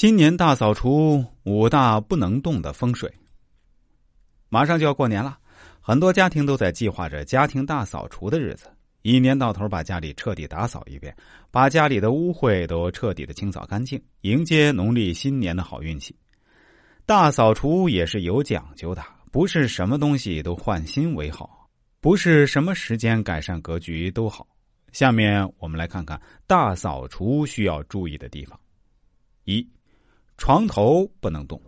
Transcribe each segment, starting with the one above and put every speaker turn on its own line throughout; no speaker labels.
新年大扫除五大不能动的风水。马上就要过年了，很多家庭都在计划着家庭大扫除的日子，一年到头把家里彻底打扫一遍，把家里的污秽都彻底的清扫干净，迎接农历新年的好运气。大扫除也是有讲究的，不是什么东西都换新为好，不是什么时间改善格局都好。下面我们来看看大扫除需要注意的地方。一床头不能动，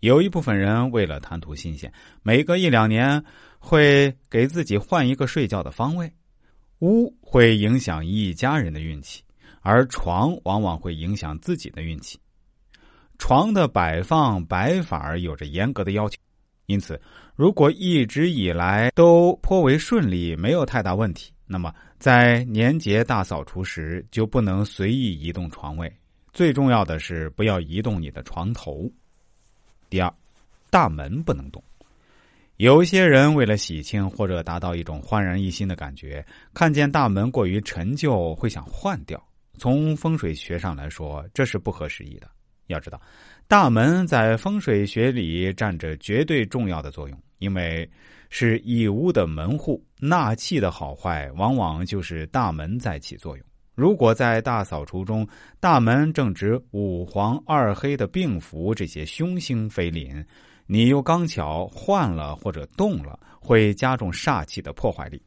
有一部分人为了贪图新鲜，每隔一两年会给自己换一个睡觉的方位。屋会影响一家人的运气，而床往往会影响自己的运气。床的摆放摆法有着严格的要求，因此如果一直以来都颇为顺利，没有太大问题，那么在年节大扫除时就不能随意移动床位。最重要的是不要移动你的床头。第二，大门不能动。有一些人为了喜庆或者达到一种焕然一新的感觉，看见大门过于陈旧会想换掉。从风水学上来说，这是不合时宜的。要知道，大门在风水学里占着绝对重要的作用，因为是一屋的门户，纳气的好坏往往就是大门在起作用。如果在大扫除中，大门正值五黄二黑的病符这些凶星飞临，你又刚巧换了或者动了，会加重煞气的破坏力，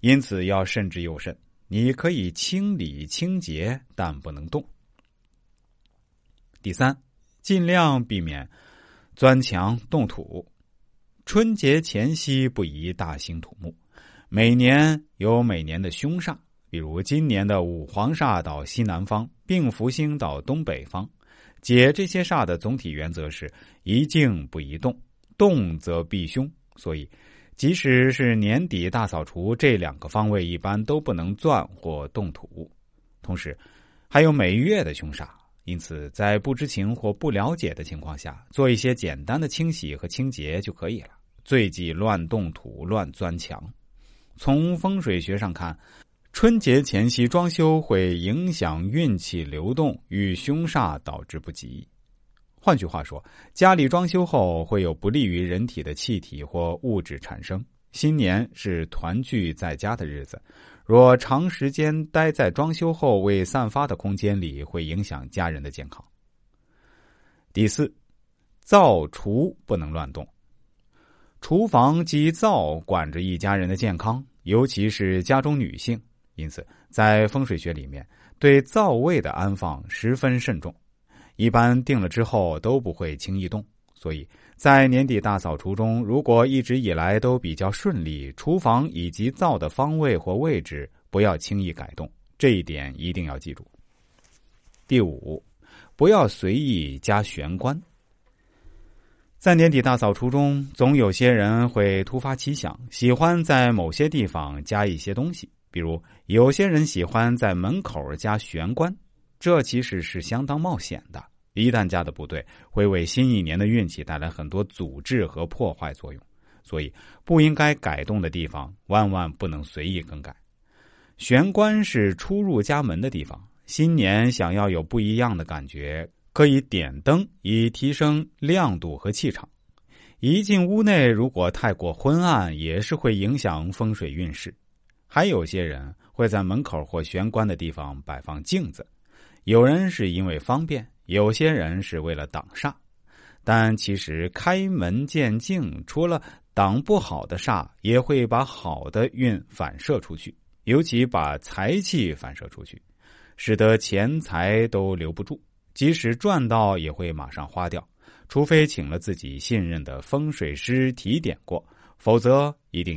因此要慎之又慎。你可以清理清洁，但不能动。第三，尽量避免钻墙动土。春节前夕不宜大兴土木，每年有每年的凶煞。比如今年的五黄煞到西南方，病福星到东北方，解这些煞的总体原则是宜静不宜动，动则必凶。所以，即使是年底大扫除，这两个方位一般都不能钻或动土。同时，还有每月的凶煞，因此在不知情或不了解的情况下，做一些简单的清洗和清洁就可以了。最忌乱动土、乱钻墙。从风水学上看。春节前夕装修会影响运气流动，与凶煞导致不吉。换句话说，家里装修后会有不利于人体的气体或物质产生。新年是团聚在家的日子，若长时间待在装修后未散发的空间里，会影响家人的健康。第四，灶厨不能乱动。厨房及灶管着一家人的健康，尤其是家中女性。因此，在风水学里面，对灶位的安放十分慎重，一般定了之后都不会轻易动。所以在年底大扫除中，如果一直以来都比较顺利，厨房以及灶的方位或位置不要轻易改动，这一点一定要记住。第五，不要随意加玄关。在年底大扫除中，总有些人会突发奇想，喜欢在某些地方加一些东西。比如，有些人喜欢在门口加玄关，这其实是相当冒险的。一旦加的不对，会为新一年的运气带来很多阻滞和破坏作用。所以，不应该改动的地方，万万不能随意更改。玄关是出入家门的地方，新年想要有不一样的感觉，可以点灯以提升亮度和气场。一进屋内，如果太过昏暗，也是会影响风水运势。还有些人会在门口或玄关的地方摆放镜子，有人是因为方便，有些人是为了挡煞。但其实开门见镜，除了挡不好的煞，也会把好的运反射出去，尤其把财气反射出去，使得钱财都留不住，即使赚到也会马上花掉。除非请了自己信任的风水师提点过，否则一定要。